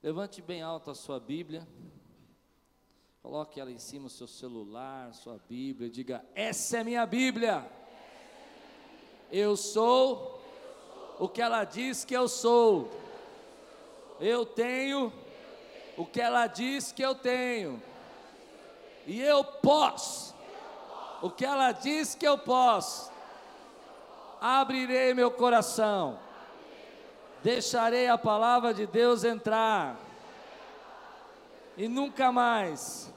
Levante bem alto a sua Bíblia. Coloque ela em cima do seu celular, sua Bíblia. Diga: Essa é minha Bíblia. Eu sou o que ela diz que eu sou. Eu tenho o que ela diz que eu tenho. E eu posso o que ela diz que eu posso. Abrirei meu coração. Deixarei a palavra de Deus entrar. E nunca mais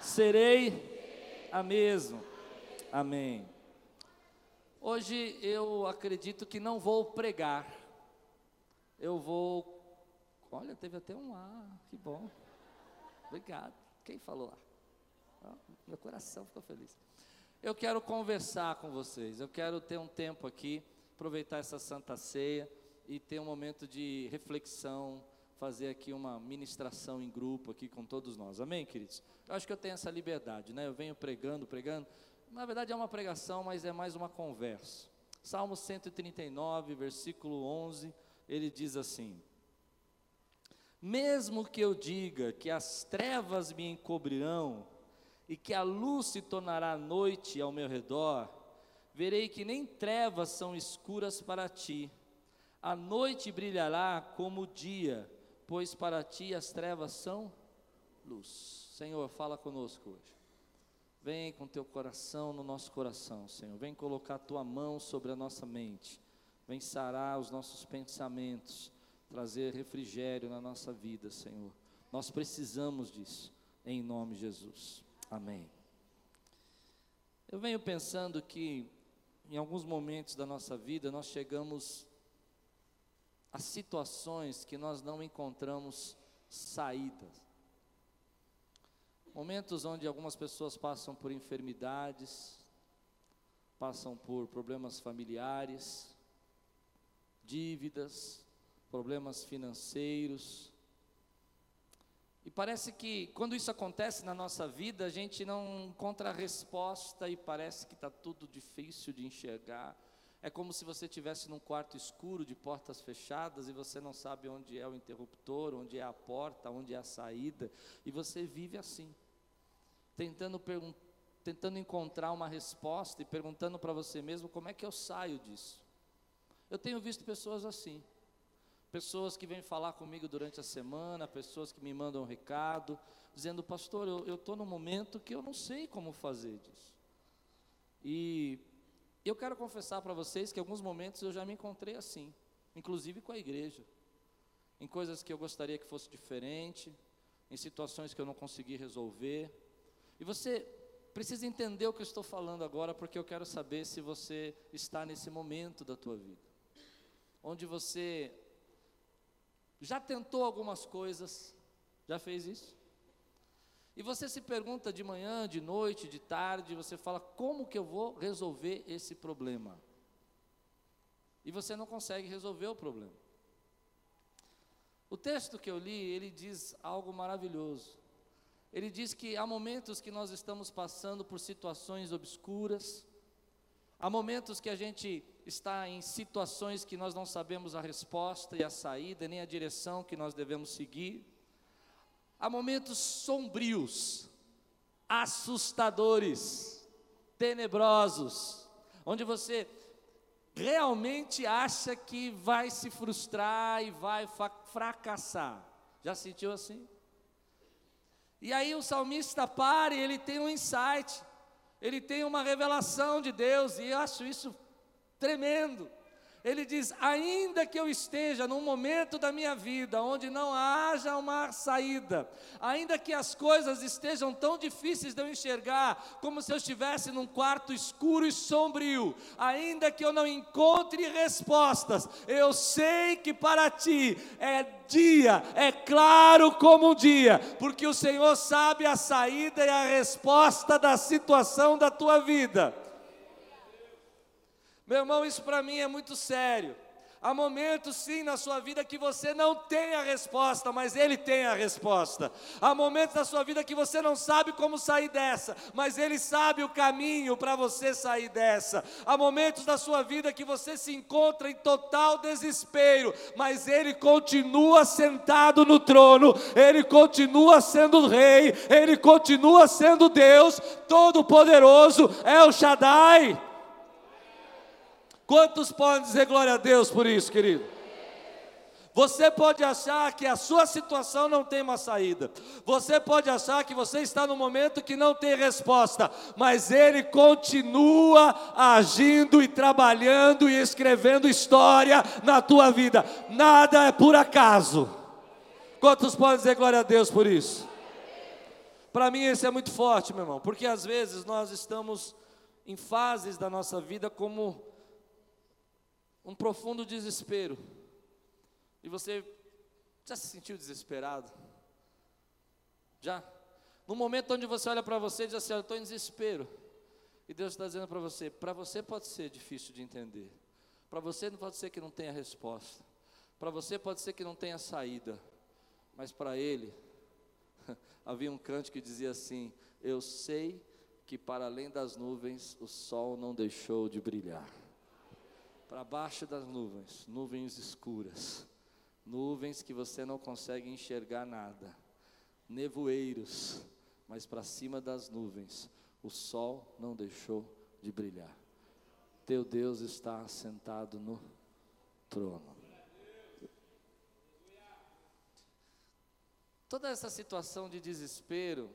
serei a mesma. Amém. Hoje eu acredito que não vou pregar. Eu vou. Olha, teve até um A, que bom. Obrigado. Quem falou lá? meu coração ficou feliz. Eu quero conversar com vocês. Eu quero ter um tempo aqui, aproveitar essa santa ceia e ter um momento de reflexão, fazer aqui uma ministração em grupo aqui com todos nós. Amém, queridos? Eu acho que eu tenho essa liberdade, né? Eu venho pregando, pregando. Na verdade é uma pregação, mas é mais uma conversa. Salmo 139, versículo 11, ele diz assim: Mesmo que eu diga que as trevas me encobrirão, e que a luz se tornará noite ao meu redor, verei que nem trevas são escuras para ti. A noite brilhará como o dia, pois para ti as trevas são luz. Senhor, fala conosco hoje. Vem com teu coração no nosso coração, Senhor. Vem colocar tua mão sobre a nossa mente. Vem sarar os nossos pensamentos, trazer refrigério na nossa vida, Senhor. Nós precisamos disso, em nome de Jesus. Amém. Eu venho pensando que em alguns momentos da nossa vida nós chegamos a situações que nós não encontramos saídas. Momentos onde algumas pessoas passam por enfermidades, passam por problemas familiares, dívidas, problemas financeiros, e parece que quando isso acontece na nossa vida, a gente não encontra resposta e parece que está tudo difícil de enxergar. É como se você estivesse num quarto escuro de portas fechadas e você não sabe onde é o interruptor, onde é a porta, onde é a saída, e você vive assim, tentando, tentando encontrar uma resposta e perguntando para você mesmo como é que eu saio disso. Eu tenho visto pessoas assim pessoas que vêm falar comigo durante a semana, pessoas que me mandam um recado, dizendo, pastor, eu estou num momento que eu não sei como fazer disso. E eu quero confessar para vocês que alguns momentos eu já me encontrei assim, inclusive com a igreja, em coisas que eu gostaria que fosse diferente, em situações que eu não consegui resolver. E você precisa entender o que eu estou falando agora, porque eu quero saber se você está nesse momento da tua vida, onde você já tentou algumas coisas? Já fez isso? E você se pergunta de manhã, de noite, de tarde, você fala: como que eu vou resolver esse problema? E você não consegue resolver o problema. O texto que eu li, ele diz algo maravilhoso. Ele diz que há momentos que nós estamos passando por situações obscuras, há momentos que a gente está em situações que nós não sabemos a resposta e a saída, nem a direção que nós devemos seguir. Há momentos sombrios, assustadores, tenebrosos, onde você realmente acha que vai se frustrar e vai fracassar. Já sentiu assim? E aí o salmista para e ele tem um insight, ele tem uma revelação de Deus, e eu acho isso tremendo. Ele diz: ainda que eu esteja num momento da minha vida onde não haja uma saída, ainda que as coisas estejam tão difíceis de eu enxergar, como se eu estivesse num quarto escuro e sombrio, ainda que eu não encontre respostas, eu sei que para ti é dia, é claro como um dia, porque o Senhor sabe a saída e a resposta da situação da tua vida. Meu irmão, isso para mim é muito sério. Há momentos sim na sua vida que você não tem a resposta, mas Ele tem a resposta. Há momentos na sua vida que você não sabe como sair dessa, mas Ele sabe o caminho para você sair dessa. Há momentos da sua vida que você se encontra em total desespero, mas Ele continua sentado no trono, Ele continua sendo Rei, Ele continua sendo Deus Todo-Poderoso, é o Shaddai. Quantos podem dizer glória a Deus por isso, querido? Você pode achar que a sua situação não tem uma saída. Você pode achar que você está no momento que não tem resposta, mas ele continua agindo e trabalhando e escrevendo história na tua vida. Nada é por acaso. Quantos podem dizer glória a Deus por isso? Para mim isso é muito forte, meu irmão, porque às vezes nós estamos em fases da nossa vida como um profundo desespero. E você já se sentiu desesperado? Já? No momento onde você olha para você e diz assim: Eu estou em desespero. E Deus está dizendo para você: Para você pode ser difícil de entender. Para você não pode ser que não tenha resposta. Para você pode ser que não tenha saída. Mas para Ele, havia um canto que dizia assim: Eu sei que para além das nuvens o sol não deixou de brilhar para baixo das nuvens, nuvens escuras, nuvens que você não consegue enxergar nada, nevoeiros, mas para cima das nuvens, o sol não deixou de brilhar. Teu Deus está sentado no trono. Toda essa situação de desespero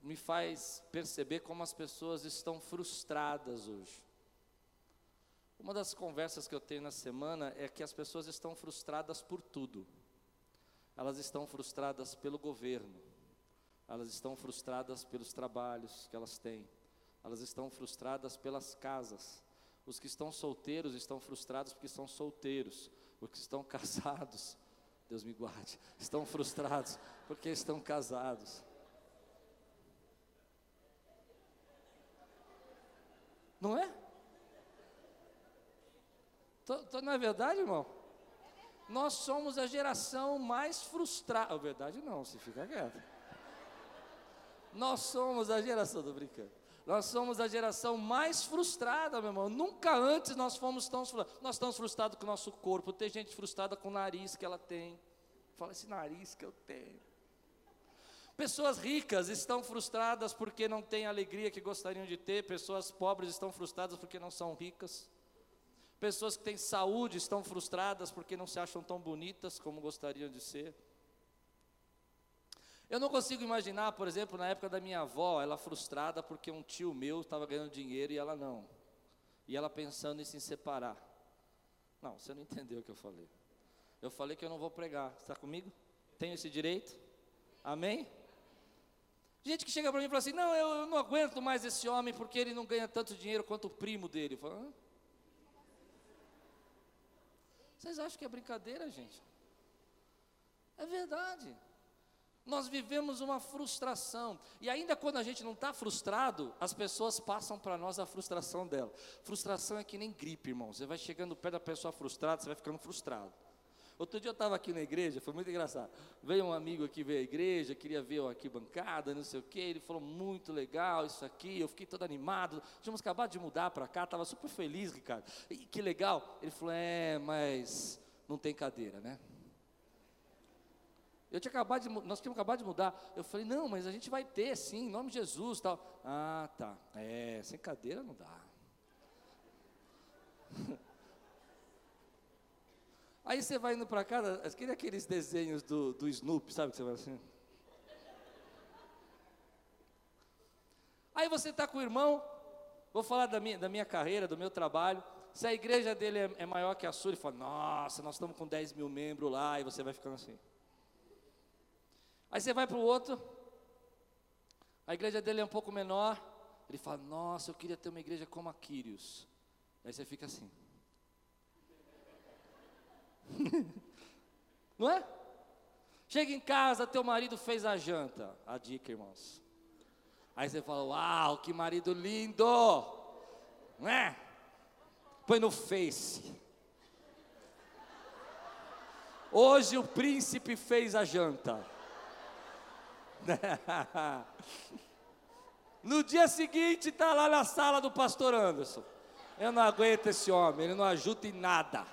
me faz perceber como as pessoas estão frustradas hoje. Uma das conversas que eu tenho na semana é que as pessoas estão frustradas por tudo. Elas estão frustradas pelo governo, elas estão frustradas pelos trabalhos que elas têm, elas estão frustradas pelas casas. Os que estão solteiros estão frustrados porque são solteiros, os que estão casados, Deus me guarde, estão frustrados porque estão casados. Não é? Tô, tô, não é verdade, irmão? Nós somos a geração mais frustrada. É verdade não, se fica quieto. Nós somos a geração, tô brincando. Nós somos a geração mais frustrada, meu irmão. Nunca antes nós fomos tão frustrados. Nós estamos frustrados com o nosso corpo. Tem gente frustrada com o nariz que ela tem. Fala esse nariz que eu tenho. Pessoas ricas estão frustradas porque não têm a alegria que gostariam de ter. Pessoas pobres estão frustradas porque não são ricas. Pessoas que têm saúde estão frustradas porque não se acham tão bonitas como gostariam de ser. Eu não consigo imaginar, por exemplo, na época da minha avó, ela frustrada porque um tio meu estava ganhando dinheiro e ela não. E ela pensando em se separar. Não, você não entendeu o que eu falei. Eu falei que eu não vou pregar. Está comigo? Tenho esse direito? Amém? Gente que chega para mim e fala assim: Não, eu, eu, não aguento mais esse homem porque ele não ganha tanto dinheiro quanto o primo dele. Eu falo, Hã? Vocês acham que é brincadeira, gente? É verdade. Nós vivemos uma frustração. E ainda quando a gente não está frustrado, as pessoas passam para nós a frustração dela. Frustração é que nem gripe, irmão. Você vai chegando perto da pessoa frustrada, você vai ficando frustrado. Outro dia eu estava aqui na igreja, foi muito engraçado. Veio um amigo aqui ver a igreja, queria ver aqui bancada, não sei o quê. Ele falou muito legal isso aqui. Eu fiquei todo animado. Tínhamos acabado de mudar para cá, estava super feliz, Ricardo. E que legal. Ele falou: É, mas não tem cadeira, né? Eu tinha acabado de, nós tínhamos acabado de mudar. Eu falei, não, mas a gente vai ter sim, em nome de Jesus tal. Ah, tá. É, sem cadeira não dá. Aí você vai indo para casa, aquele aqueles desenhos do, do Snoopy, sabe que você vai assim? Aí você está com o irmão, vou falar da minha, da minha carreira, do meu trabalho. Se a igreja dele é, é maior que a sua, ele fala, nossa, nós estamos com 10 mil membros lá, e você vai ficando assim. Aí você vai para o outro, a igreja dele é um pouco menor, ele fala, nossa, eu queria ter uma igreja como a Quírios. Aí você fica assim. Não é? Chega em casa, teu marido fez a janta. A dica, irmãos. Aí você fala: Uau, que marido lindo! Não é? Põe no Face. Hoje o príncipe fez a janta. No dia seguinte está lá na sala do pastor Anderson. Eu não aguento esse homem, ele não ajuda em nada.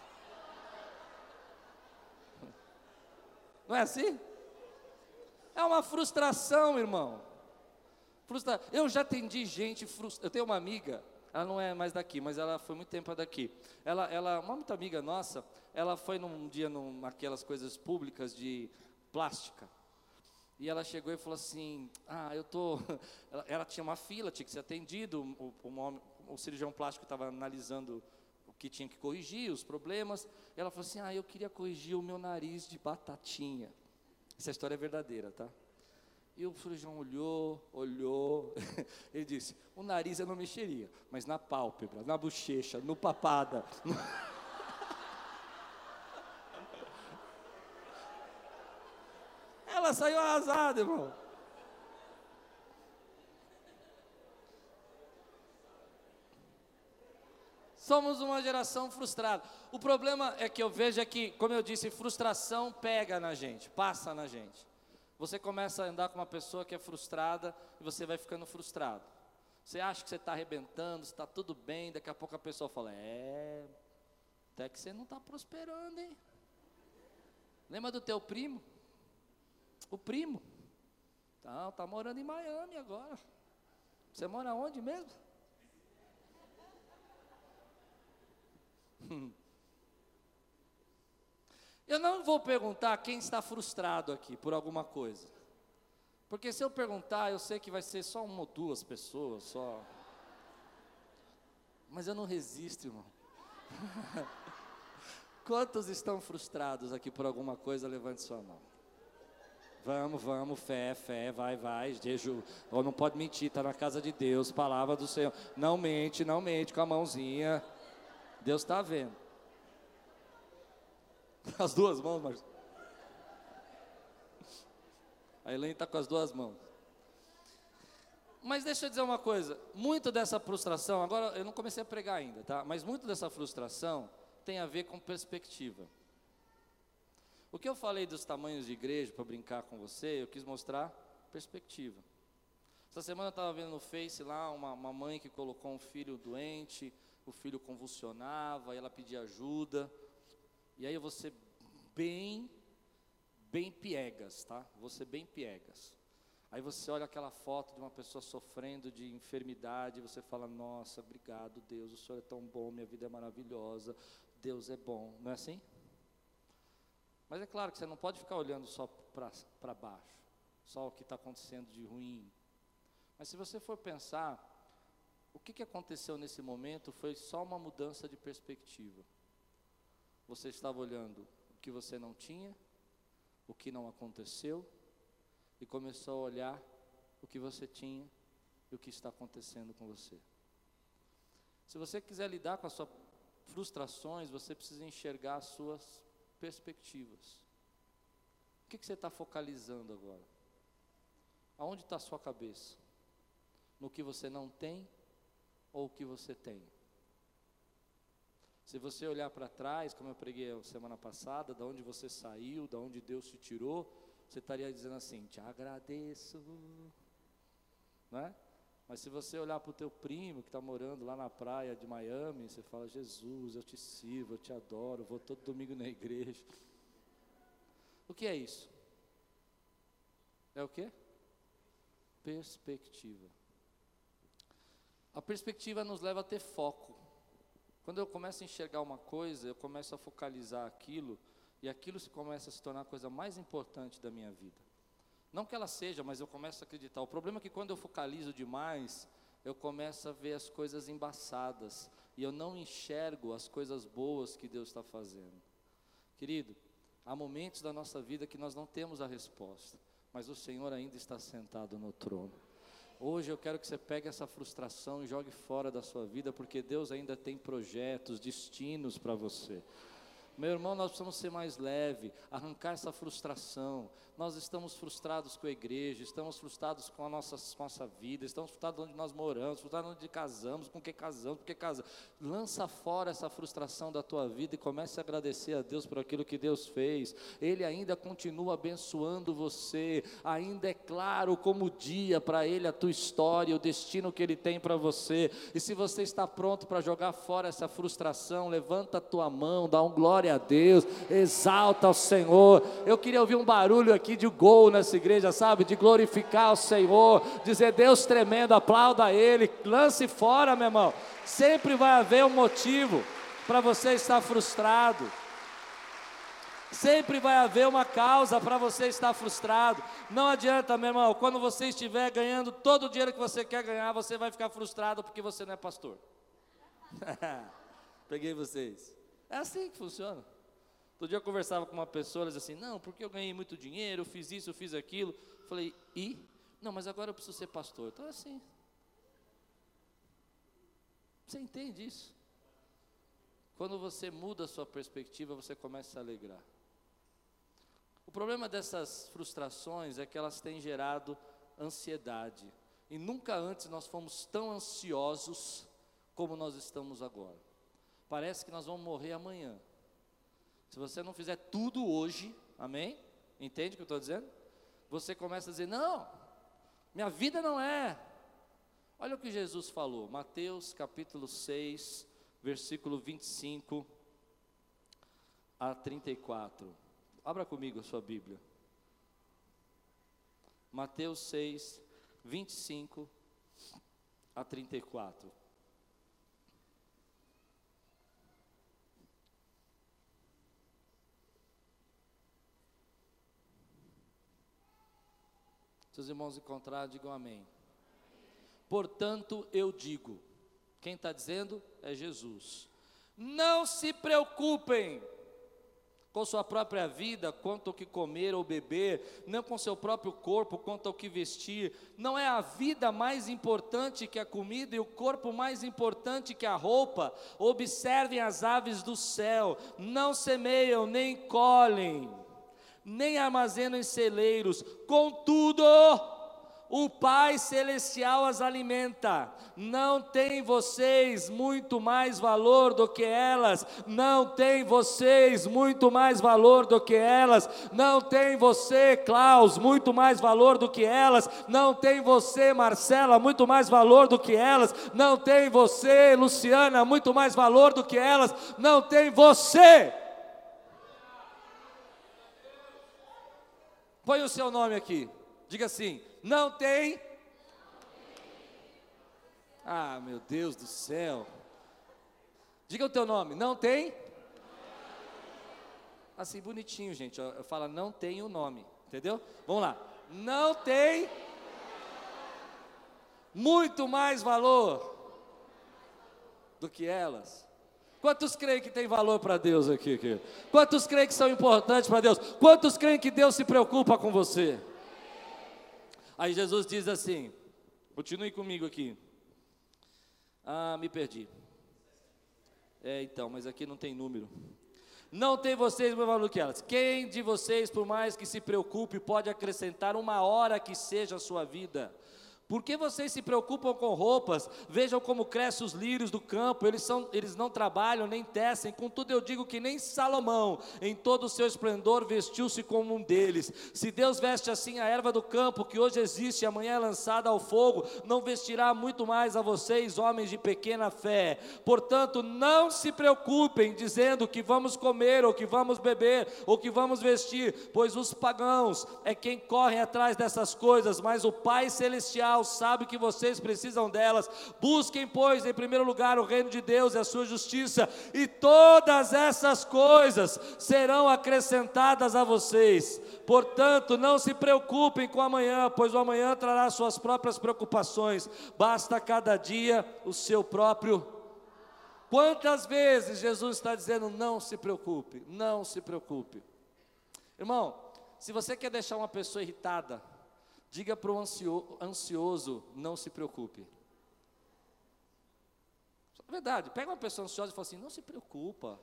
Não é assim? É uma frustração, irmão. Frustra... Eu já atendi gente frustrada. Eu tenho uma amiga, ela não é mais daqui, mas ela foi muito tempo daqui. Ela, ela, uma muito amiga nossa, ela foi num dia naquelas coisas públicas de plástica. E ela chegou e falou assim: Ah, eu tô. Ela, ela tinha uma fila, tinha que ser atendido. O, o, o cirurgião plástico estava analisando que tinha que corrigir, os problemas. Ela falou assim: Ah, eu queria corrigir o meu nariz de batatinha. Essa história é verdadeira, tá? E o cirurgião olhou, olhou. Ele disse: O nariz eu não mexeria, mas na pálpebra, na bochecha, no papada. No... Ela saiu arrasada, irmão. Somos uma geração frustrada. O problema é que eu vejo é que, como eu disse, frustração pega na gente, passa na gente. Você começa a andar com uma pessoa que é frustrada e você vai ficando frustrado. Você acha que você está arrebentando, está tudo bem, daqui a pouco a pessoa fala: É, até que você não está prosperando, hein? Lembra do teu primo? O primo. Tá, tá morando em Miami agora. Você mora onde mesmo? Eu não vou perguntar quem está frustrado aqui por alguma coisa. Porque se eu perguntar, eu sei que vai ser só uma ou duas pessoas, só. Mas eu não resisto, irmão. Quantos estão frustrados aqui por alguma coisa? Levante sua mão. Vamos, vamos, fé, fé, vai, vai, jejum. Não pode mentir, está na casa de Deus, palavra do Senhor. Não mente, não mente com a mãozinha. Deus está vendo. As duas mãos, Marcos. A Elaine está com as duas mãos. Mas deixa eu dizer uma coisa, muito dessa frustração, agora eu não comecei a pregar ainda, tá? Mas muito dessa frustração tem a ver com perspectiva. O que eu falei dos tamanhos de igreja para brincar com você, eu quis mostrar perspectiva. Essa semana eu estava vendo no Face lá uma, uma mãe que colocou um filho doente, o filho convulsionava, ela pedia ajuda. E aí ser bem, bem piegas, tá? Ser bem piegas. Aí você olha aquela foto de uma pessoa sofrendo de enfermidade, e você fala: Nossa, obrigado, Deus, o Senhor é tão bom, minha vida é maravilhosa, Deus é bom. Não é assim? Mas é claro que você não pode ficar olhando só para baixo, só o que está acontecendo de ruim. Mas se você for pensar, o que, que aconteceu nesse momento foi só uma mudança de perspectiva. Você estava olhando o que você não tinha, o que não aconteceu, e começou a olhar o que você tinha e o que está acontecendo com você. Se você quiser lidar com as suas frustrações, você precisa enxergar as suas perspectivas. O que, que você está focalizando agora? Aonde está a sua cabeça? No que você não tem ou o que você tem? Se você olhar para trás, como eu preguei semana passada, da onde você saiu, da onde Deus te tirou, você estaria dizendo assim: Te agradeço. Não é? Mas se você olhar para o teu primo que está morando lá na praia de Miami, você fala, Jesus, eu te sirvo, eu te adoro, vou todo domingo na igreja. O que é isso? É o que? Perspectiva. A perspectiva nos leva a ter foco. Quando eu começo a enxergar uma coisa, eu começo a focalizar aquilo, e aquilo se começa a se tornar a coisa mais importante da minha vida. Não que ela seja, mas eu começo a acreditar. O problema é que quando eu focalizo demais, eu começo a ver as coisas embaçadas e eu não enxergo as coisas boas que Deus está fazendo. Querido, há momentos da nossa vida que nós não temos a resposta, mas o Senhor ainda está sentado no trono. Hoje eu quero que você pegue essa frustração e jogue fora da sua vida, porque Deus ainda tem projetos, destinos para você. Meu irmão, nós precisamos ser mais leve, arrancar essa frustração. Nós estamos frustrados com a igreja, estamos frustrados com a nossa, nossa vida, estamos frustrados onde nós moramos, frustrados onde casamos, com quem casamos, porque casamos. Lança fora essa frustração da tua vida e comece a agradecer a Deus por aquilo que Deus fez. Ele ainda continua abençoando você, ainda é claro como dia para Ele a tua história, o destino que Ele tem para você. E se você está pronto para jogar fora essa frustração, levanta a tua mão, dá um glória a Deus, exalta ao Senhor. Eu queria ouvir um barulho aqui de gol nessa igreja, sabe? De glorificar o Senhor, dizer Deus tremendo, aplauda a Ele, lance fora, meu irmão. Sempre vai haver um motivo para você estar frustrado. Sempre vai haver uma causa para você estar frustrado. Não adianta, meu irmão, quando você estiver ganhando todo o dinheiro que você quer ganhar, você vai ficar frustrado porque você não é pastor. Peguei vocês. É assim que funciona. Todo dia eu conversava com uma pessoa, ela dizia assim: Não, porque eu ganhei muito dinheiro, eu fiz isso, eu fiz aquilo. Eu falei: E? Não, mas agora eu preciso ser pastor. Então é assim. Você entende isso? Quando você muda a sua perspectiva, você começa a alegrar. O problema dessas frustrações é que elas têm gerado ansiedade. E nunca antes nós fomos tão ansiosos como nós estamos agora. Parece que nós vamos morrer amanhã. Se você não fizer tudo hoje, amém? Entende o que eu estou dizendo? Você começa a dizer: Não, minha vida não é. Olha o que Jesus falou, Mateus capítulo 6, versículo 25 a 34. Abra comigo a sua Bíblia. Mateus 6, 25 a 34. Se os irmãos encontrarem, digam amém. Portanto, eu digo: quem está dizendo é Jesus. Não se preocupem com sua própria vida, quanto ao que comer ou beber, não com seu próprio corpo, quanto ao que vestir. Não é a vida mais importante que a comida e o corpo mais importante que a roupa. Observem as aves do céu, não semeiam nem colhem, nem armazenam em celeiros, contudo, o Pai Celestial as alimenta. Não tem vocês muito mais valor do que elas, não tem vocês muito mais valor do que elas, não tem você, Klaus, muito mais valor do que elas, não tem você, Marcela, muito mais valor do que elas, não tem você, Luciana, muito mais valor do que elas, não tem você. Põe o seu nome aqui, diga assim: não tem. Ah, meu Deus do céu. Diga o teu nome. Não tem? Assim, bonitinho, gente. Eu falo, não tem o nome. Entendeu? Vamos lá. Não tem muito mais valor do que elas. Quantos creem que tem valor para Deus aqui? Quantos creem que são importantes para Deus? Quantos creem que Deus se preocupa com você? Aí Jesus diz assim: continue comigo aqui. Ah, me perdi. É, então, mas aqui não tem número. Não tem vocês mais valor que elas. Quem de vocês, por mais que se preocupe, pode acrescentar uma hora que seja a sua vida? Por que vocês se preocupam com roupas? Vejam como crescem os lírios do campo, eles, são, eles não trabalham nem tecem, contudo eu digo que nem Salomão, em todo o seu esplendor, vestiu-se como um deles. Se Deus veste assim a erva do campo, que hoje existe e amanhã é lançada ao fogo, não vestirá muito mais a vocês, homens de pequena fé. Portanto, não se preocupem dizendo que vamos comer, ou que vamos beber, ou que vamos vestir, pois os pagãos é quem corre atrás dessas coisas, mas o Pai Celestial sabe que vocês precisam delas. Busquem, pois, em primeiro lugar o reino de Deus e a sua justiça, e todas essas coisas serão acrescentadas a vocês. Portanto, não se preocupem com amanhã, pois o amanhã trará suas próprias preocupações. Basta cada dia o seu próprio. Quantas vezes Jesus está dizendo: não se preocupe, não se preocupe. Irmão, se você quer deixar uma pessoa irritada, Diga para o ansioso, não se preocupe. Verdade, pega uma pessoa ansiosa e fala assim: não se preocupa.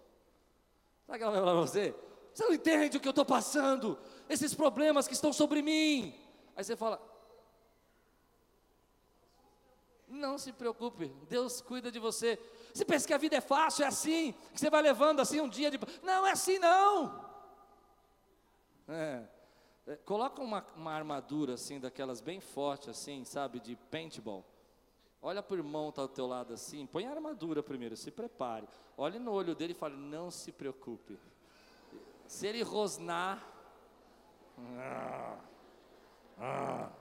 Sabe o que ela vai falar para você? Você não entende o que eu estou passando, esses problemas que estão sobre mim. Aí você fala: Não se preocupe, Deus cuida de você. Você pensa que a vida é fácil, é assim, que você vai levando assim um dia de. Não é assim, não. É. É, coloca uma, uma armadura assim, daquelas bem fortes, assim, sabe, de paintball. Olha para o irmão que está ao teu lado assim, põe a armadura primeiro, se prepare. Olhe no olho dele e fale, não se preocupe. Se ele rosnar. Ah, ah.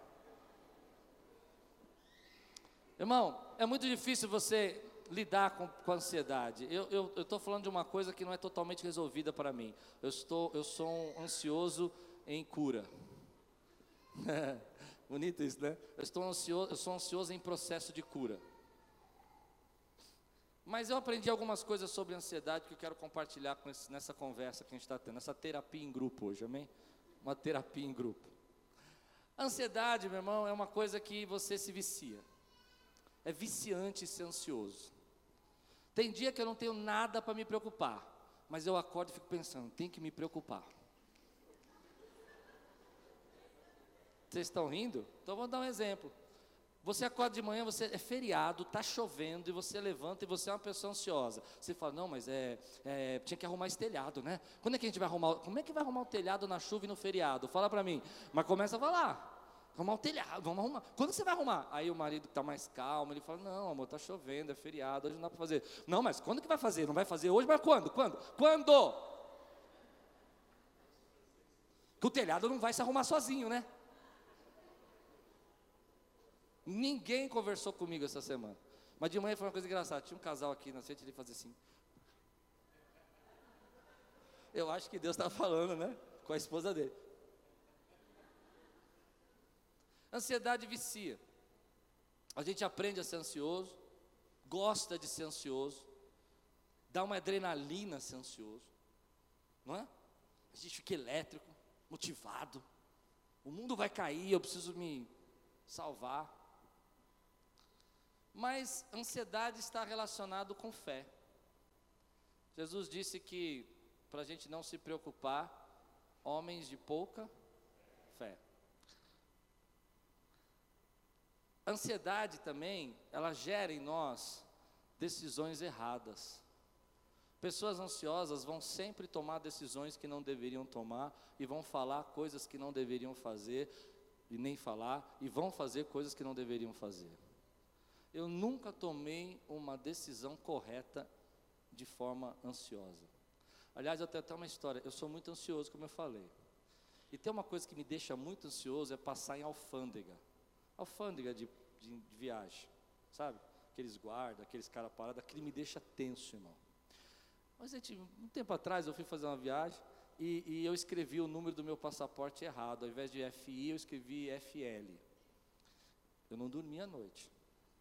Irmão, é muito difícil você lidar com, com ansiedade. Eu estou falando de uma coisa que não é totalmente resolvida para mim. Eu, estou, eu sou um ansioso em cura. Bonito isso, né? Eu, estou ansioso, eu sou ansioso em processo de cura. Mas eu aprendi algumas coisas sobre ansiedade que eu quero compartilhar com esse, nessa conversa que a gente está tendo, essa terapia em grupo hoje, amém? Uma terapia em grupo. Ansiedade, meu irmão, é uma coisa que você se vicia. É viciante ser ansioso. Tem dia que eu não tenho nada para me preocupar, mas eu acordo e fico pensando, tem que me preocupar. Vocês estão rindo? Então vou dar um exemplo. Você acorda de manhã, você é feriado, está chovendo, e você levanta e você é uma pessoa ansiosa. Você fala, não, mas é, é, tinha que arrumar esse telhado, né? Quando é que a gente vai arrumar? Como é que vai arrumar o telhado na chuva e no feriado? Fala para mim. Mas começa a falar. Arrumar o telhado, vamos arrumar. Quando você vai arrumar? Aí o marido está mais calmo, ele fala, não, amor, está chovendo, é feriado, hoje não dá para fazer. Não, mas quando que vai fazer? Não vai fazer hoje, mas quando? Quando? Quando? Que o telhado não vai se arrumar sozinho, né? Ninguém conversou comigo essa semana. Mas de manhã foi uma coisa engraçada. Tinha um casal aqui na frente, ele fazia assim. Eu acho que Deus estava falando, né? Com a esposa dele. Ansiedade vicia. A gente aprende a ser ansioso, gosta de ser ansioso, dá uma adrenalina ser ansioso, não é? A gente fica elétrico, motivado. O mundo vai cair, eu preciso me salvar. Mas ansiedade está relacionado com fé. Jesus disse que para a gente não se preocupar, homens de pouca fé. Ansiedade também, ela gera em nós decisões erradas. Pessoas ansiosas vão sempre tomar decisões que não deveriam tomar e vão falar coisas que não deveriam fazer e nem falar e vão fazer coisas que não deveriam fazer eu nunca tomei uma decisão correta de forma ansiosa. Aliás, eu tenho até uma história. Eu sou muito ansioso, como eu falei. E tem uma coisa que me deixa muito ansioso é passar em alfândega. Alfândega de, de, de viagem, sabe? Aqueles guardas, aqueles caras parados, aquilo me deixa tenso, irmão. Mas, gente, um tempo atrás eu fui fazer uma viagem e, e eu escrevi o número do meu passaporte errado. Ao invés de FI, eu escrevi FL. Eu não dormi à noite.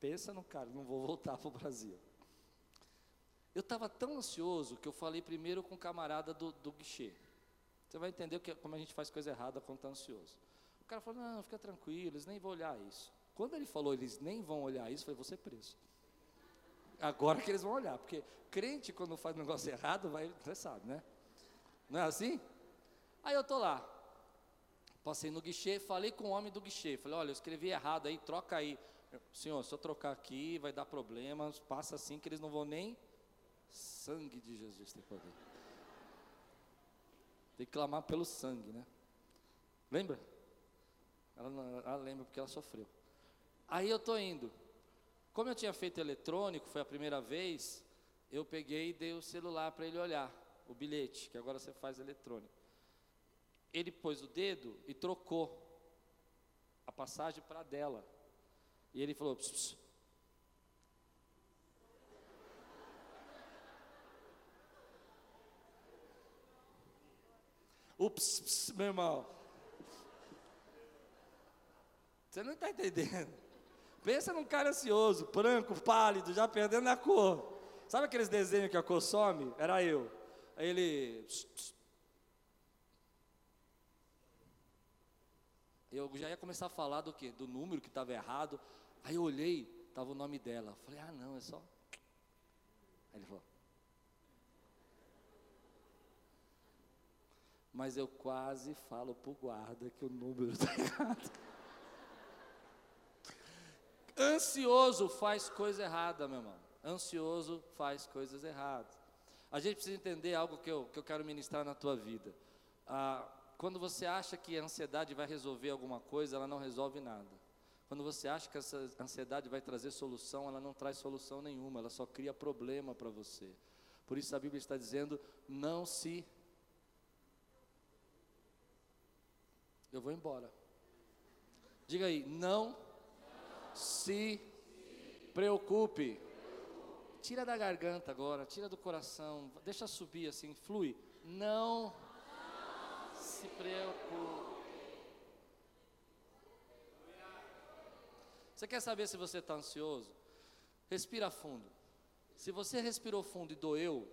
Pensa no cara, não vou voltar para o Brasil. Eu estava tão ansioso que eu falei primeiro com o camarada do, do guichê. Você vai entender que, como a gente faz coisa errada quando está ansioso. O cara falou, não, fica tranquilo, eles nem vão olhar isso. Quando ele falou, eles nem vão olhar isso, eu falei, você preso. Agora que eles vão olhar, porque crente quando faz negócio errado, vai, você sabe, né? Não é assim? Aí eu tô lá, passei no guichê, falei com o homem do guichê, falei, olha, eu escrevi errado aí, troca aí. Senhor, se eu trocar aqui, vai dar problemas, passa assim que eles não vão nem. Sangue de Jesus tem poder. Tem que clamar pelo sangue, né? Lembra? Ela, ela lembra porque ela sofreu. Aí eu estou indo. Como eu tinha feito eletrônico, foi a primeira vez, eu peguei e dei o celular para ele olhar, o bilhete, que agora você faz eletrônico. Ele pôs o dedo e trocou a passagem para dela. E ele falou: pss, pss. Pss, meu irmão. Você não está entendendo. Pensa num cara ansioso, branco, pálido, já perdendo a cor. Sabe aqueles desenhos que a cor some? Era eu. Aí ele. Eu já ia começar a falar do quê? Do número que estava errado. Aí eu olhei, estava o nome dela. Falei, ah não, é só. Aí ele falou. mas eu quase falo para o guarda que o número está errado. Ansioso faz coisa errada, meu irmão. Ansioso faz coisas erradas. A gente precisa entender algo que eu, que eu quero ministrar na tua vida. Ah, quando você acha que a ansiedade vai resolver alguma coisa, ela não resolve nada. Quando você acha que essa ansiedade vai trazer solução, ela não traz solução nenhuma, ela só cria problema para você. Por isso a Bíblia está dizendo: não se. Eu vou embora. Diga aí, não se preocupe. Tira da garganta agora, tira do coração, deixa subir assim, flui. Não se preocupe. Você quer saber se você está ansioso? Respira fundo. Se você respirou fundo e doeu,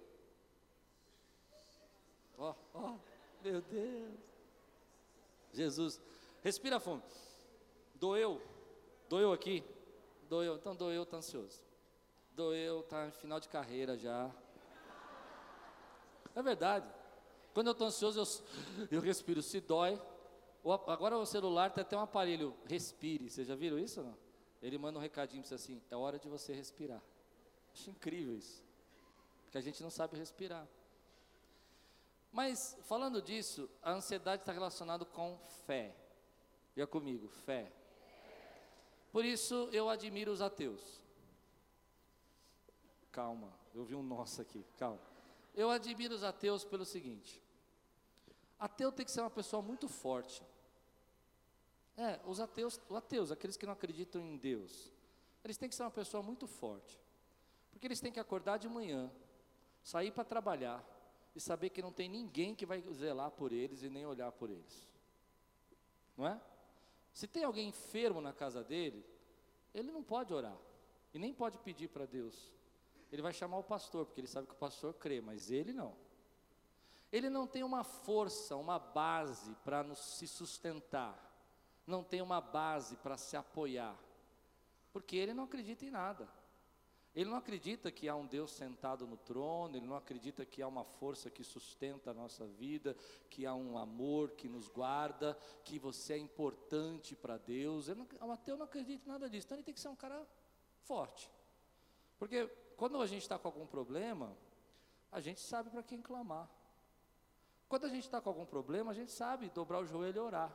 ó, ó, meu Deus, Jesus, respira fundo. Doeu, doeu aqui, doeu, então doeu, está ansioso. Doeu, em final de carreira já. É verdade. Quando eu estou ansioso, eu, eu respiro. Se dói, agora o celular tem até um aparelho, respire. Vocês já viram isso não? Ele manda um recadinho para você assim: é hora de você respirar. Acho incrível isso. Porque a gente não sabe respirar. Mas, falando disso, a ansiedade está relacionada com fé. Diga comigo, fé. Por isso eu admiro os ateus. Calma, eu vi um nosso aqui, calma. Eu admiro os ateus pelo seguinte: ateu tem que ser uma pessoa muito forte. É, os ateus, os ateus, aqueles que não acreditam em Deus, eles têm que ser uma pessoa muito forte. Porque eles têm que acordar de manhã, sair para trabalhar e saber que não tem ninguém que vai zelar por eles e nem olhar por eles. Não é? Se tem alguém enfermo na casa dele, ele não pode orar e nem pode pedir para Deus. Ele vai chamar o pastor, porque ele sabe que o pastor crê, mas ele não. Ele não tem uma força, uma base para se sustentar, não tem uma base para se apoiar, porque ele não acredita em nada. Ele não acredita que há um Deus sentado no trono, ele não acredita que há uma força que sustenta a nossa vida, que há um amor que nos guarda, que você é importante para Deus. Não, o ateu não acredita em nada disso, então ele tem que ser um cara forte. Porque quando a gente está com algum problema, a gente sabe para quem clamar. Quando a gente está com algum problema, a gente sabe dobrar o joelho e orar.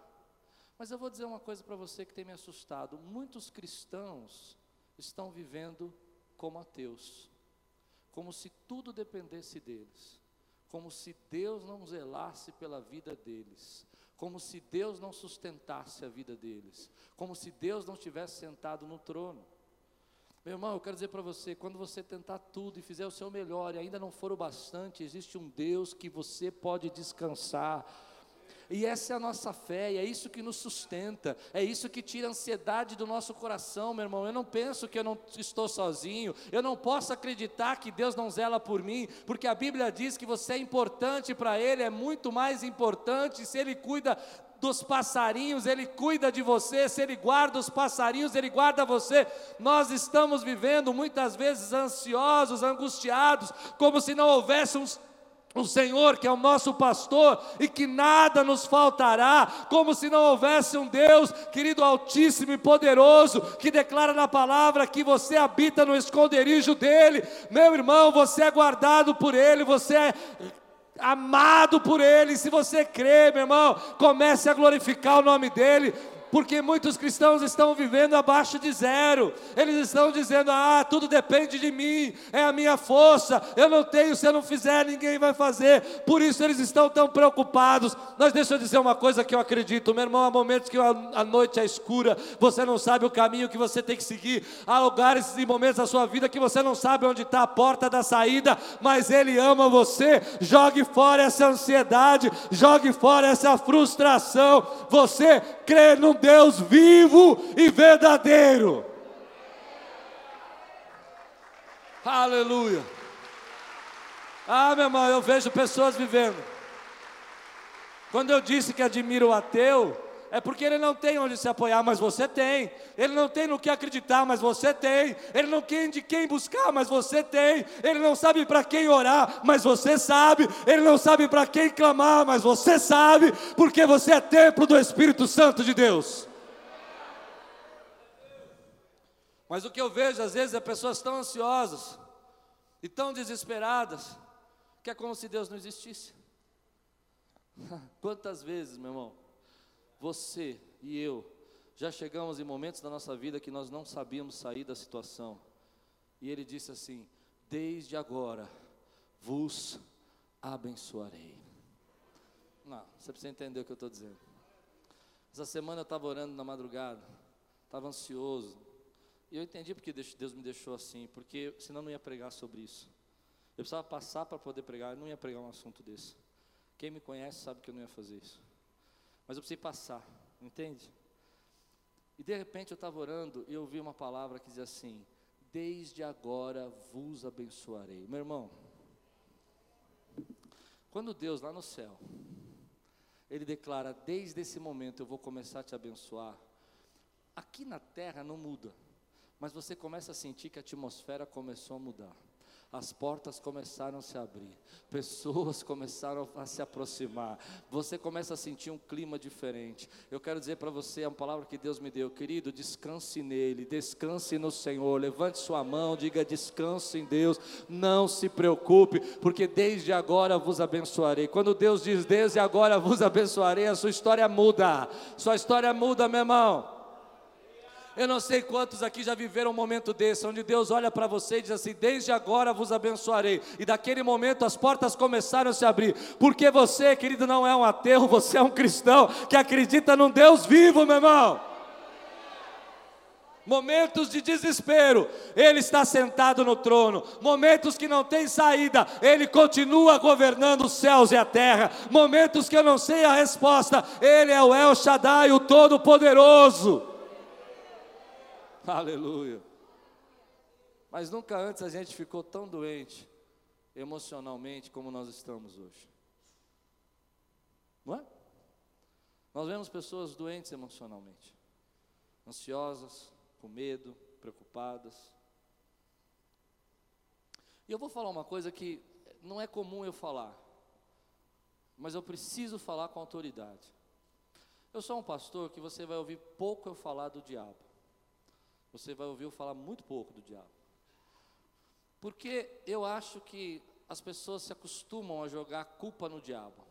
Mas eu vou dizer uma coisa para você que tem me assustado: muitos cristãos estão vivendo como ateus, como se tudo dependesse deles, como se Deus não zelasse pela vida deles, como se Deus não sustentasse a vida deles, como se Deus não estivesse sentado no trono. Meu irmão, eu quero dizer para você: quando você tentar tudo e fizer o seu melhor e ainda não for o bastante, existe um Deus que você pode descansar e essa é a nossa fé, e é isso que nos sustenta, é isso que tira a ansiedade do nosso coração, meu irmão. Eu não penso que eu não estou sozinho, eu não posso acreditar que Deus não zela por mim, porque a Bíblia diz que você é importante para Ele, é muito mais importante se Ele cuida dos passarinhos, Ele cuida de você, se Ele guarda os passarinhos, Ele guarda você. Nós estamos vivendo muitas vezes ansiosos, angustiados, como se não houvesse um Senhor, que é o nosso pastor, e que nada nos faltará, como se não houvesse um Deus, querido Altíssimo e poderoso, que declara na palavra que você habita no esconderijo dEle. Meu irmão, você é guardado por Ele, você é amado por Ele. Se você crê, meu irmão, comece a glorificar o nome dEle porque muitos cristãos estão vivendo abaixo de zero, eles estão dizendo: ah, tudo depende de mim, é a minha força, eu não tenho, se eu não fizer, ninguém vai fazer, por isso eles estão tão preocupados. Mas deixa eu dizer uma coisa que eu acredito, meu irmão, há momentos que a noite é escura, você não sabe o caminho que você tem que seguir, há lugares e momentos da sua vida que você não sabe onde está a porta da saída, mas Ele ama você, jogue fora essa ansiedade, jogue fora essa frustração, você crê num Deus vivo e verdadeiro. Aleluia. Ah, meu irmão, eu vejo pessoas vivendo. Quando eu disse que admiro o ateu, é porque ele não tem onde se apoiar, mas você tem. Ele não tem no que acreditar, mas você tem. Ele não tem de quem buscar, mas você tem. Ele não sabe para quem orar, mas você sabe. Ele não sabe para quem clamar, mas você sabe, porque você é templo do Espírito Santo de Deus. Mas o que eu vejo às vezes é pessoas tão ansiosas e tão desesperadas que é como se Deus não existisse. Quantas vezes, meu irmão, você e eu já chegamos em momentos da nossa vida que nós não sabíamos sair da situação. E ele disse assim: Desde agora vos abençoarei. Não, você precisa entender o que eu estou dizendo. Essa semana eu estava orando na madrugada, estava ansioso. E eu entendi porque Deus me deixou assim, porque senão eu não ia pregar sobre isso. Eu precisava passar para poder pregar, eu não ia pregar um assunto desse. Quem me conhece sabe que eu não ia fazer isso. Mas eu precisei passar, entende? E de repente eu estava orando e eu ouvi uma palavra que dizia assim: Desde agora vos abençoarei. Meu irmão, quando Deus lá no céu, Ele declara: Desde esse momento eu vou começar a te abençoar. Aqui na terra não muda, mas você começa a sentir que a atmosfera começou a mudar as portas começaram a se abrir, pessoas começaram a se aproximar, você começa a sentir um clima diferente. Eu quero dizer para você é uma palavra que Deus me deu, querido, descanse nele, descanse no Senhor, levante sua mão, diga descanse em Deus, não se preocupe, porque desde agora vos abençoarei. Quando Deus diz desde agora vos abençoarei, a sua história muda, sua história muda, meu irmão. Eu não sei quantos aqui já viveram um momento desse, onde Deus olha para você e diz assim: Desde agora vos abençoarei. E daquele momento as portas começaram a se abrir. Porque você, querido, não é um ateu, você é um cristão que acredita num Deus vivo, meu irmão. Momentos de desespero, Ele está sentado no trono. Momentos que não tem saída, Ele continua governando os céus e a terra. Momentos que eu não sei a resposta, Ele é o El Shaddai, o Todo-Poderoso. Aleluia. Mas nunca antes a gente ficou tão doente emocionalmente como nós estamos hoje. Não é? Nós vemos pessoas doentes emocionalmente, ansiosas, com medo, preocupadas. E eu vou falar uma coisa que não é comum eu falar, mas eu preciso falar com autoridade. Eu sou um pastor que você vai ouvir pouco eu falar do diabo você vai ouvir eu falar muito pouco do diabo. Porque eu acho que as pessoas se acostumam a jogar culpa no diabo.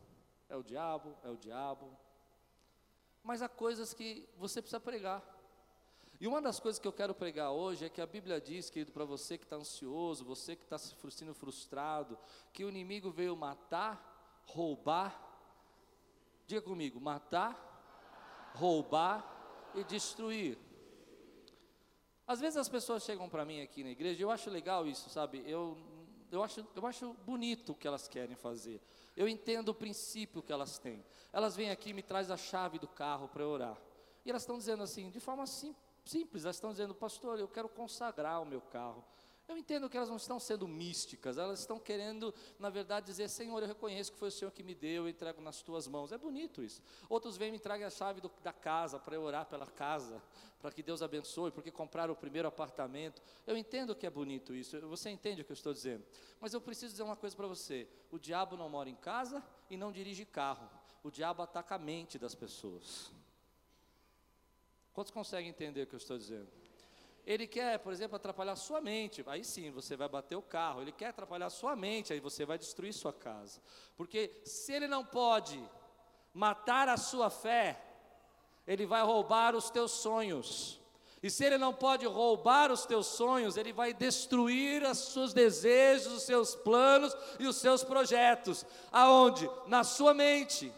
É o diabo, é o diabo. Mas há coisas que você precisa pregar. E uma das coisas que eu quero pregar hoje é que a Bíblia diz, querido, para você que está ansioso, você que está se sentindo frustrado, que o inimigo veio matar, roubar, diga comigo, matar, roubar e destruir. Às vezes as pessoas chegam para mim aqui na igreja, eu acho legal isso, sabe? Eu, eu, acho, eu acho bonito o que elas querem fazer. Eu entendo o princípio que elas têm. Elas vêm aqui e me trazem a chave do carro para orar. E elas estão dizendo assim, de forma sim, simples, elas estão dizendo, pastor, eu quero consagrar o meu carro. Eu entendo que elas não estão sendo místicas, elas estão querendo, na verdade, dizer: Senhor, eu reconheço que foi o Senhor que me deu, eu entrego nas tuas mãos. É bonito isso. Outros vêm e me entregam a chave do, da casa para eu orar pela casa, para que Deus abençoe, porque compraram o primeiro apartamento. Eu entendo que é bonito isso, você entende o que eu estou dizendo. Mas eu preciso dizer uma coisa para você: o diabo não mora em casa e não dirige carro, o diabo ataca a mente das pessoas. Quantos conseguem entender o que eu estou dizendo? Ele quer, por exemplo, atrapalhar sua mente. Aí sim, você vai bater o carro. Ele quer atrapalhar sua mente, aí você vai destruir sua casa. Porque se ele não pode matar a sua fé, ele vai roubar os teus sonhos. E se ele não pode roubar os teus sonhos, ele vai destruir os seus desejos, os seus planos e os seus projetos. Aonde? Na sua mente.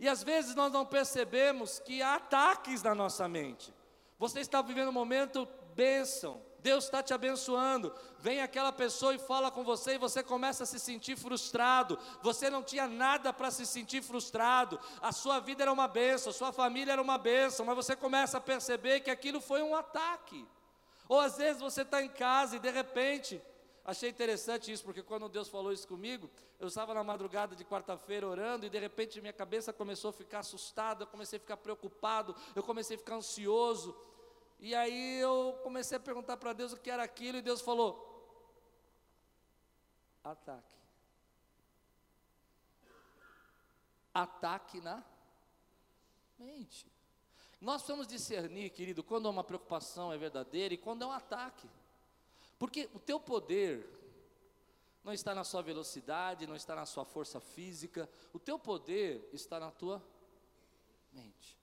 E às vezes nós não percebemos que há ataques na nossa mente. Você está vivendo um momento bênção. Deus está te abençoando. Vem aquela pessoa e fala com você e você começa a se sentir frustrado. Você não tinha nada para se sentir frustrado. A sua vida era uma bênção, a sua família era uma bênção, mas você começa a perceber que aquilo foi um ataque. Ou às vezes você está em casa e de repente Achei interessante isso, porque quando Deus falou isso comigo, eu estava na madrugada de quarta-feira orando e de repente minha cabeça começou a ficar assustada, eu comecei a ficar preocupado, eu comecei a ficar ansioso. E aí eu comecei a perguntar para Deus o que era aquilo e Deus falou: ataque. Ataque na mente. Nós precisamos discernir, querido, quando uma preocupação é verdadeira e quando é um ataque. Porque o teu poder não está na sua velocidade, não está na sua força física, o teu poder está na tua mente.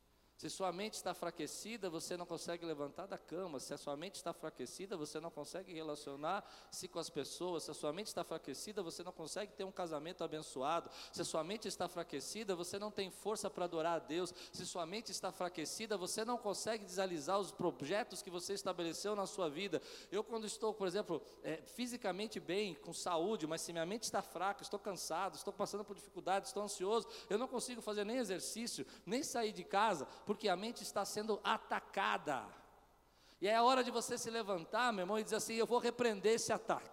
Se sua mente está enfraquecida, você não consegue levantar da cama. Se a sua mente está enfraquecida, você não consegue relacionar-se com as pessoas. Se a sua mente está enfraquecida, você não consegue ter um casamento abençoado. Se a sua mente está enfraquecida, você não tem força para adorar a Deus. Se sua mente está enfraquecida, você não consegue desalizar os projetos que você estabeleceu na sua vida. Eu, quando estou, por exemplo, é, fisicamente bem, com saúde, mas se minha mente está fraca, estou cansado, estou passando por dificuldades, estou ansioso, eu não consigo fazer nem exercício, nem sair de casa porque a mente está sendo atacada. E é a hora de você se levantar, meu irmão, e dizer assim: Eu vou repreender esse ataque.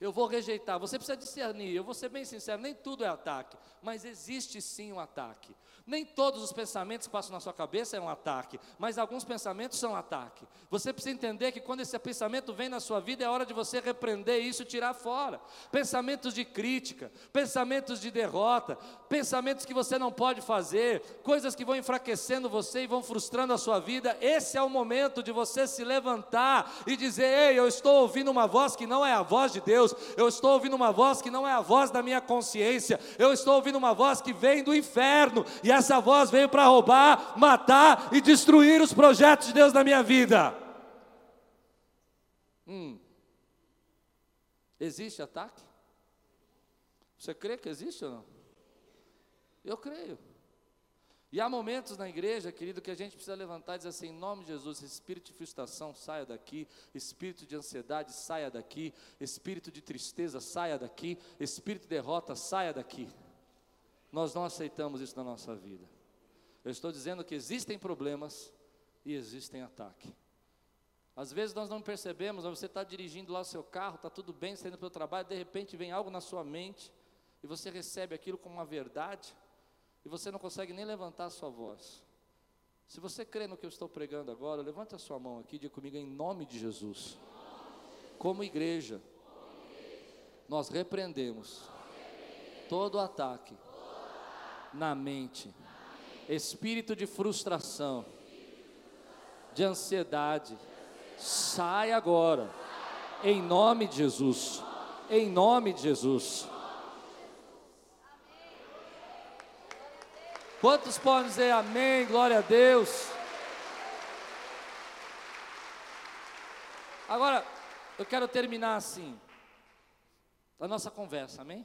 Eu vou rejeitar. Você precisa discernir. Eu vou ser bem sincero: nem tudo é ataque, mas existe sim um ataque. Nem todos os pensamentos que passam na sua cabeça é um ataque, mas alguns pensamentos são ataque. Você precisa entender que quando esse pensamento vem na sua vida, é hora de você repreender isso e tirar fora. Pensamentos de crítica, pensamentos de derrota, pensamentos que você não pode fazer, coisas que vão enfraquecendo você e vão frustrando a sua vida. Esse é o momento de você se levantar e dizer: Ei, eu estou ouvindo uma voz que não é a voz de Deus, eu estou ouvindo uma voz que não é a voz da minha consciência, eu estou ouvindo uma voz que vem do inferno, e essa voz veio para roubar, matar e destruir os projetos de Deus na minha vida. Hum. Existe ataque? Você crê que existe ou não? Eu creio. E há momentos na igreja, querido, que a gente precisa levantar e dizer assim: em nome de Jesus, espírito de frustração, saia daqui, espírito de ansiedade, saia daqui, espírito de tristeza, saia daqui, espírito de derrota, saia daqui. Nós não aceitamos isso na nossa vida. Eu estou dizendo que existem problemas e existem ataques. Às vezes nós não percebemos, você está dirigindo lá o seu carro, está tudo bem, está indo para o trabalho, de repente vem algo na sua mente, e você recebe aquilo como uma verdade, e você não consegue nem levantar a sua voz. Se você crê no que eu estou pregando agora, levante a sua mão aqui e diga comigo em nome de Jesus. Como igreja, nós repreendemos todo ataque na mente, espírito de frustração, de ansiedade, sai agora, em nome de Jesus, em nome de Jesus. Quantos podem dizer amém, glória a Deus? Agora, eu quero terminar assim, a nossa conversa, amém?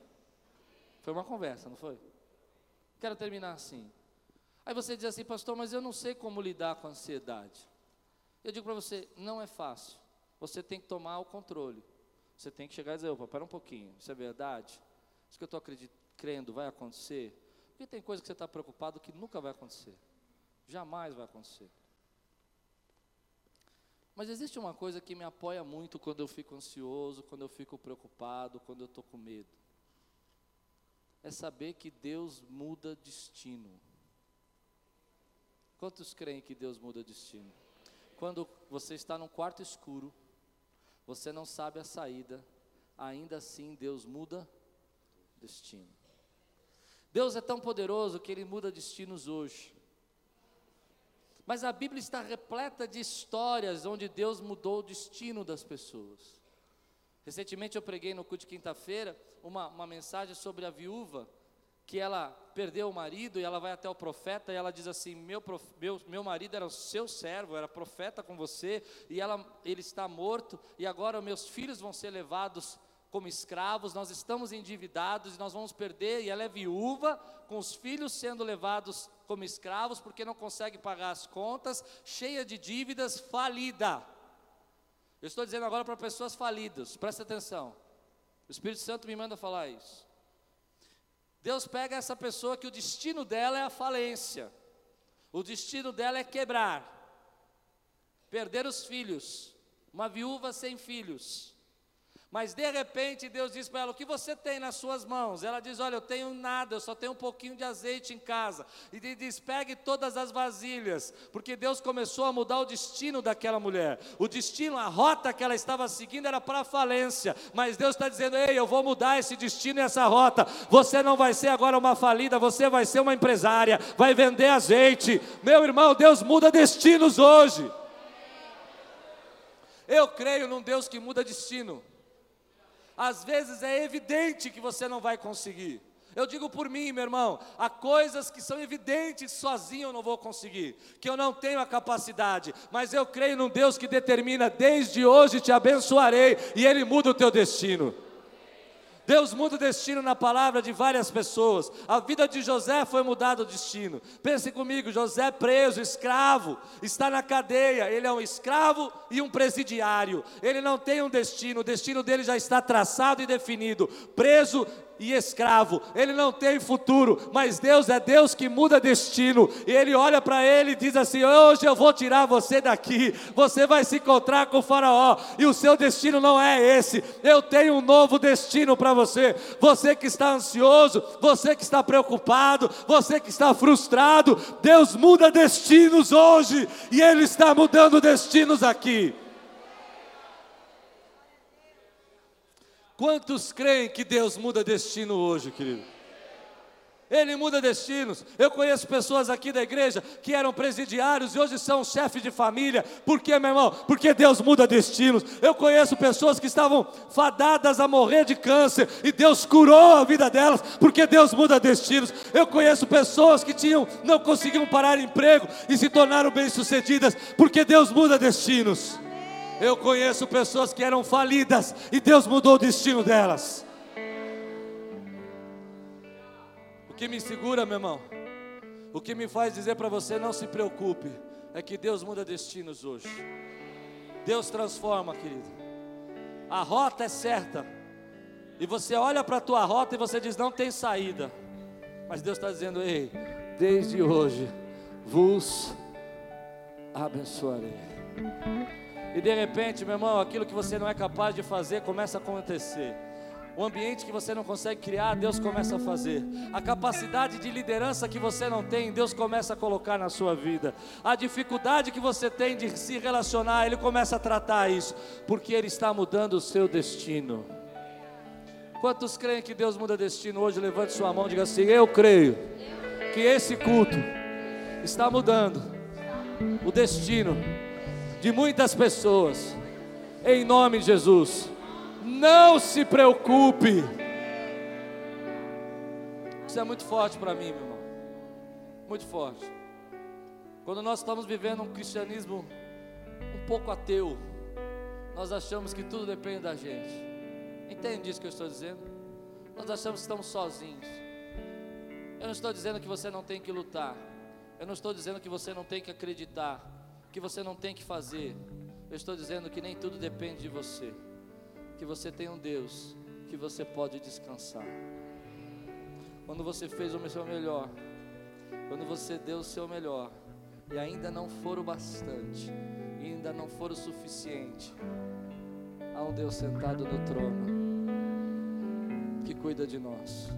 Foi uma conversa, não foi? Quero terminar assim. Aí você diz assim, pastor, mas eu não sei como lidar com a ansiedade. Eu digo para você, não é fácil. Você tem que tomar o controle. Você tem que chegar e dizer, opa, para um pouquinho, isso é verdade? Isso que eu estou crendo vai acontecer? Porque tem coisa que você está preocupado que nunca vai acontecer. Jamais vai acontecer. Mas existe uma coisa que me apoia muito quando eu fico ansioso, quando eu fico preocupado, quando eu estou com medo é saber que Deus muda destino. Quantos creem que Deus muda destino? Quando você está num quarto escuro, você não sabe a saída, ainda assim Deus muda destino. Deus é tão poderoso que Ele muda destinos hoje. Mas a Bíblia está repleta de histórias onde Deus mudou o destino das pessoas. Recentemente eu preguei no culto de quinta-feira uma, uma mensagem sobre a viúva que ela perdeu o marido e ela vai até o profeta e ela diz assim: meu, prof, meu, meu marido era o seu servo, era profeta com você, e ela, ele está morto, e agora meus filhos vão ser levados como escravos, nós estamos endividados e nós vamos perder, e ela é viúva, com os filhos sendo levados como escravos, porque não consegue pagar as contas, cheia de dívidas, falida. Eu estou dizendo agora para pessoas falidas, presta atenção. O Espírito Santo me manda falar isso. Deus pega essa pessoa que o destino dela é a falência, o destino dela é quebrar, perder os filhos, uma viúva sem filhos. Mas de repente Deus diz para ela: O que você tem nas suas mãos? Ela diz: Olha, eu tenho nada, eu só tenho um pouquinho de azeite em casa. E diz: Pegue todas as vasilhas, porque Deus começou a mudar o destino daquela mulher. O destino, a rota que ela estava seguindo era para a falência. Mas Deus está dizendo: Ei, eu vou mudar esse destino e essa rota. Você não vai ser agora uma falida, você vai ser uma empresária, vai vender azeite. Meu irmão, Deus muda destinos hoje. Eu creio num Deus que muda destino. Às vezes é evidente que você não vai conseguir. Eu digo por mim, meu irmão, há coisas que são evidentes sozinho eu não vou conseguir, que eu não tenho a capacidade, mas eu creio num Deus que determina desde hoje te abençoarei e ele muda o teu destino. Deus muda o destino na palavra de várias pessoas. A vida de José foi mudada o destino. Pense comigo, José preso, escravo, está na cadeia. Ele é um escravo e um presidiário. Ele não tem um destino, o destino dele já está traçado e definido. Preso e escravo, ele não tem futuro, mas Deus é Deus que muda destino, e ele olha para ele e diz assim: Hoje eu vou tirar você daqui, você vai se encontrar com o Faraó, e o seu destino não é esse, eu tenho um novo destino para você. Você que está ansioso, você que está preocupado, você que está frustrado, Deus muda destinos hoje, e Ele está mudando destinos aqui. Quantos creem que Deus muda destino hoje, querido? Ele muda destinos. Eu conheço pessoas aqui da igreja que eram presidiários e hoje são chefes de família. Por quê, meu irmão? Porque Deus muda destinos. Eu conheço pessoas que estavam fadadas a morrer de câncer e Deus curou a vida delas, porque Deus muda destinos. Eu conheço pessoas que tinham não conseguiam parar emprego e se tornaram bem-sucedidas, porque Deus muda destinos. Eu conheço pessoas que eram falidas e Deus mudou o destino delas. O que me segura, meu irmão, o que me faz dizer para você não se preocupe, é que Deus muda destinos hoje. Deus transforma, querido. A rota é certa. E você olha para a tua rota e você diz: não tem saída. Mas Deus está dizendo: ei, desde hoje vos abençoarei. E de repente, meu irmão, aquilo que você não é capaz de fazer começa a acontecer. O ambiente que você não consegue criar, Deus começa a fazer. A capacidade de liderança que você não tem, Deus começa a colocar na sua vida. A dificuldade que você tem de se relacionar, Ele começa a tratar isso, porque Ele está mudando o seu destino. Quantos creem que Deus muda destino hoje? Levante sua mão e diga assim: Eu creio que esse culto está mudando o destino de muitas pessoas, em nome de Jesus. Não se preocupe. Isso é muito forte para mim, meu irmão. Muito forte. Quando nós estamos vivendo um cristianismo um pouco ateu, nós achamos que tudo depende da gente. Entende isso que eu estou dizendo? Nós achamos que estamos sozinhos. Eu não estou dizendo que você não tem que lutar. Eu não estou dizendo que você não tem que acreditar que você não tem que fazer. Eu estou dizendo que nem tudo depende de você. Que você tem um Deus que você pode descansar. Quando você fez o seu melhor, quando você deu o seu melhor, e ainda não for o bastante, ainda não for o suficiente, há um Deus sentado no trono que cuida de nós.